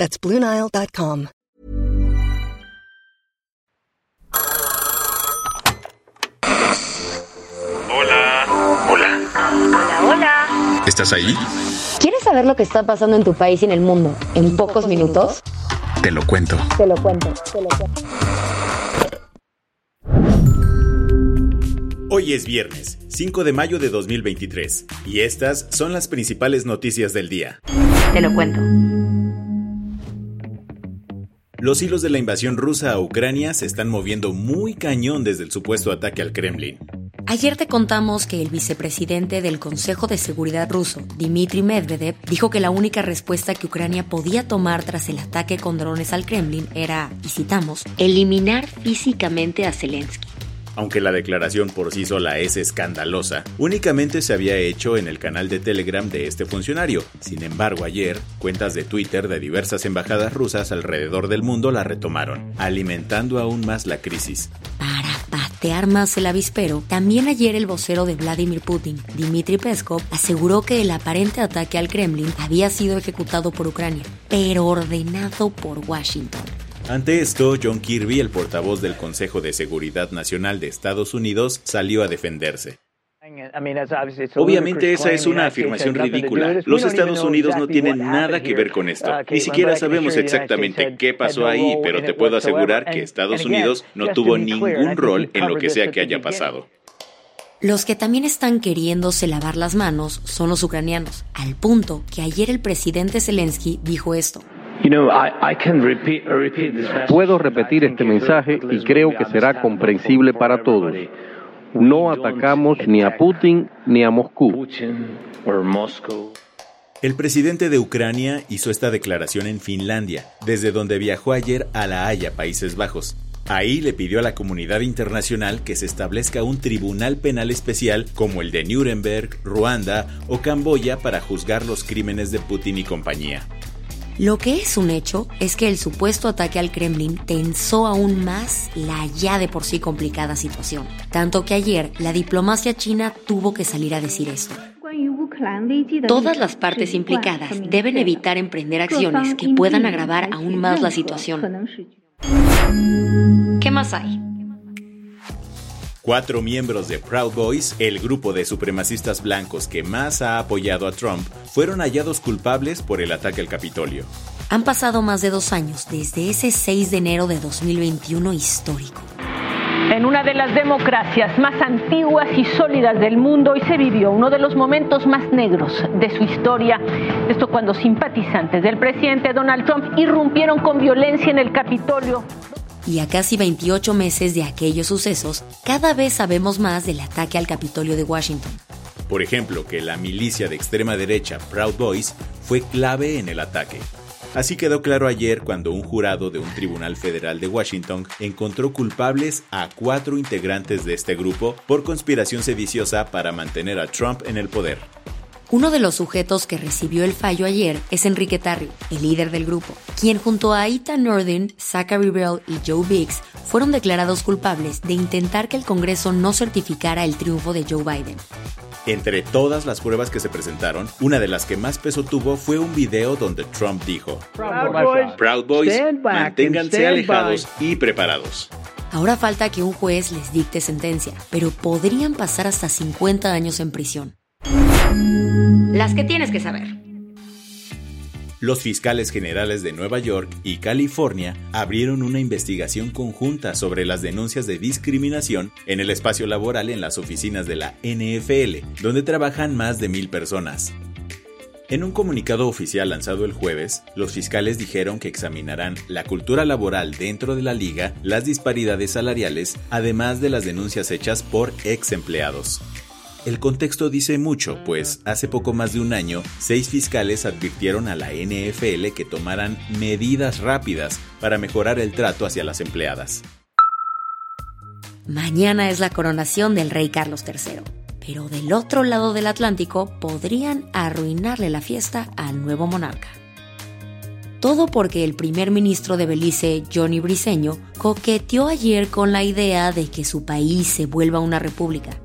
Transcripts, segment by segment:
That's BlueNile.com. Hola. Hola. Hola, hola. ¿Estás ahí? ¿Quieres saber lo que está pasando en tu país y en el mundo en pocos minutos? Te lo cuento. Te lo cuento, te lo cuento. Hoy es viernes, 5 de mayo de 2023, y estas son las principales noticias del día. Te lo cuento. Los hilos de la invasión rusa a Ucrania se están moviendo muy cañón desde el supuesto ataque al Kremlin. Ayer te contamos que el vicepresidente del Consejo de Seguridad ruso, Dmitry Medvedev, dijo que la única respuesta que Ucrania podía tomar tras el ataque con drones al Kremlin era, y citamos, eliminar físicamente a Zelensky. Aunque la declaración por sí sola es escandalosa, únicamente se había hecho en el canal de Telegram de este funcionario. Sin embargo, ayer, cuentas de Twitter de diversas embajadas rusas alrededor del mundo la retomaron, alimentando aún más la crisis. Para patear más el avispero, también ayer el vocero de Vladimir Putin, Dmitry Peskov, aseguró que el aparente ataque al Kremlin había sido ejecutado por Ucrania, pero ordenado por Washington. Ante esto, John Kirby, el portavoz del Consejo de Seguridad Nacional de Estados Unidos, salió a defenderse. Obviamente esa es una afirmación ridícula. Los Estados Unidos no tienen nada que ver con esto. Ni siquiera sabemos exactamente qué pasó ahí, pero te puedo asegurar que Estados Unidos no tuvo ningún rol en lo que sea que haya pasado. Los que también están queriéndose lavar las manos son los ucranianos, al punto que ayer el presidente Zelensky dijo esto. Puedo repetir este mensaje y creo que será comprensible para todos. No atacamos ni a Putin ni a Moscú. El presidente de Ucrania hizo esta declaración en Finlandia, desde donde viajó ayer a La Haya, Países Bajos. Ahí le pidió a la comunidad internacional que se establezca un tribunal penal especial como el de Nuremberg, Ruanda o Camboya para juzgar los crímenes de Putin y compañía. Lo que es un hecho es que el supuesto ataque al Kremlin tensó aún más la ya de por sí complicada situación, tanto que ayer la diplomacia china tuvo que salir a decir esto. Todas las partes implicadas deben evitar emprender acciones que puedan agravar aún más la situación. ¿Qué más hay? Cuatro miembros de Proud Boys, el grupo de supremacistas blancos que más ha apoyado a Trump, fueron hallados culpables por el ataque al Capitolio. Han pasado más de dos años desde ese 6 de enero de 2021 histórico. En una de las democracias más antiguas y sólidas del mundo, hoy se vivió uno de los momentos más negros de su historia. Esto cuando simpatizantes del presidente Donald Trump irrumpieron con violencia en el Capitolio. Y a casi 28 meses de aquellos sucesos, cada vez sabemos más del ataque al Capitolio de Washington. Por ejemplo, que la milicia de extrema derecha Proud Boys fue clave en el ataque. Así quedó claro ayer cuando un jurado de un tribunal federal de Washington encontró culpables a cuatro integrantes de este grupo por conspiración sediciosa para mantener a Trump en el poder. Uno de los sujetos que recibió el fallo ayer es Enrique Tarrio, el líder del grupo, quien junto a Ethan Northern, Zachary Bell y Joe Biggs fueron declarados culpables de intentar que el Congreso no certificara el triunfo de Joe Biden. Entre todas las pruebas que se presentaron, una de las que más peso tuvo fue un video donde Trump dijo, Proud Boys, manténganse alejados y preparados. Ahora falta que un juez les dicte sentencia, pero podrían pasar hasta 50 años en prisión. Las que tienes que saber. Los fiscales generales de Nueva York y California abrieron una investigación conjunta sobre las denuncias de discriminación en el espacio laboral en las oficinas de la NFL, donde trabajan más de mil personas. En un comunicado oficial lanzado el jueves, los fiscales dijeron que examinarán la cultura laboral dentro de la liga, las disparidades salariales, además de las denuncias hechas por ex empleados. El contexto dice mucho, pues hace poco más de un año, seis fiscales advirtieron a la NFL que tomaran medidas rápidas para mejorar el trato hacia las empleadas. Mañana es la coronación del rey Carlos III, pero del otro lado del Atlántico podrían arruinarle la fiesta al nuevo monarca. Todo porque el primer ministro de Belice, Johnny Briceño, coqueteó ayer con la idea de que su país se vuelva una república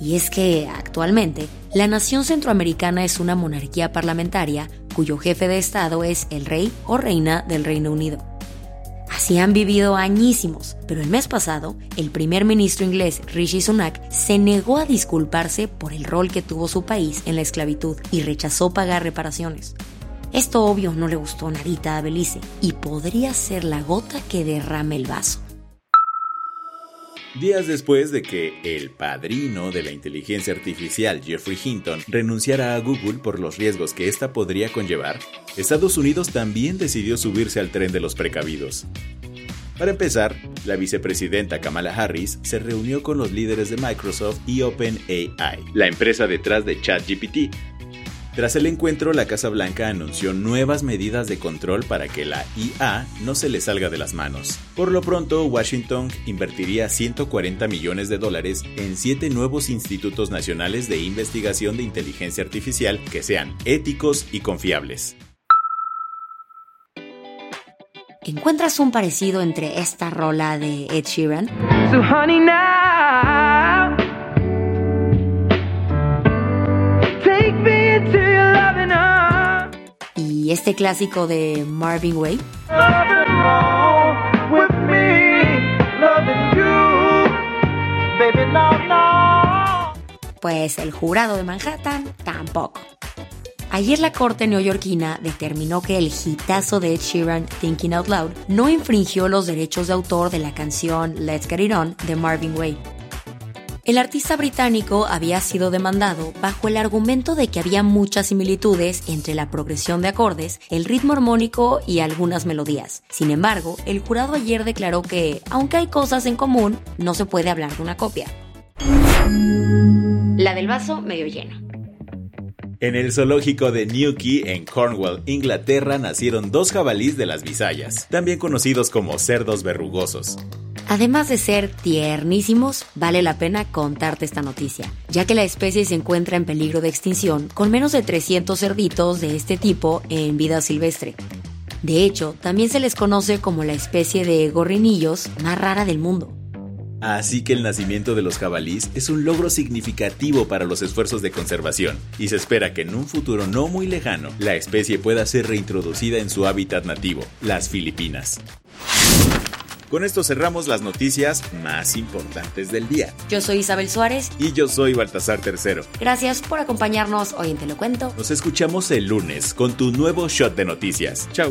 y es que, actualmente, la nación centroamericana es una monarquía parlamentaria cuyo jefe de Estado es el rey o reina del Reino Unido. Así han vivido añísimos, pero el mes pasado, el primer ministro inglés Rishi Sunak se negó a disculparse por el rol que tuvo su país en la esclavitud y rechazó pagar reparaciones. Esto obvio no le gustó nadita a Belice y podría ser la gota que derrame el vaso. Días después de que el padrino de la inteligencia artificial Jeffrey Hinton renunciara a Google por los riesgos que ésta podría conllevar, Estados Unidos también decidió subirse al tren de los precavidos. Para empezar, la vicepresidenta Kamala Harris se reunió con los líderes de Microsoft y OpenAI, la empresa detrás de ChatGPT, tras el encuentro, la Casa Blanca anunció nuevas medidas de control para que la IA no se le salga de las manos. Por lo pronto, Washington invertiría 140 millones de dólares en siete nuevos institutos nacionales de investigación de inteligencia artificial que sean éticos y confiables. ¿Encuentras un parecido entre esta rola de Ed Sheeran? Y este clásico de Marvin Way. Pues el jurado de Manhattan tampoco. Ayer la corte neoyorquina determinó que el hitazo de Ed Sheeran Thinking Out Loud no infringió los derechos de autor de la canción Let's Get It On de Marvin Way. El artista británico había sido demandado bajo el argumento de que había muchas similitudes entre la progresión de acordes, el ritmo armónico y algunas melodías. Sin embargo, el jurado ayer declaró que, aunque hay cosas en común, no se puede hablar de una copia. La del vaso medio lleno. En el zoológico de Newquay, en Cornwall, Inglaterra, nacieron dos jabalís de las Bisayas, también conocidos como cerdos verrugosos. Además de ser tiernísimos, vale la pena contarte esta noticia, ya que la especie se encuentra en peligro de extinción con menos de 300 cerditos de este tipo en vida silvestre. De hecho, también se les conoce como la especie de gorrinillos más rara del mundo. Así que el nacimiento de los jabalís es un logro significativo para los esfuerzos de conservación y se espera que en un futuro no muy lejano la especie pueda ser reintroducida en su hábitat nativo, las Filipinas. Con esto cerramos las noticias más importantes del día. Yo soy Isabel Suárez. Y yo soy Baltasar Tercero. Gracias por acompañarnos hoy en Te lo cuento. Nos escuchamos el lunes con tu nuevo shot de noticias. Chao.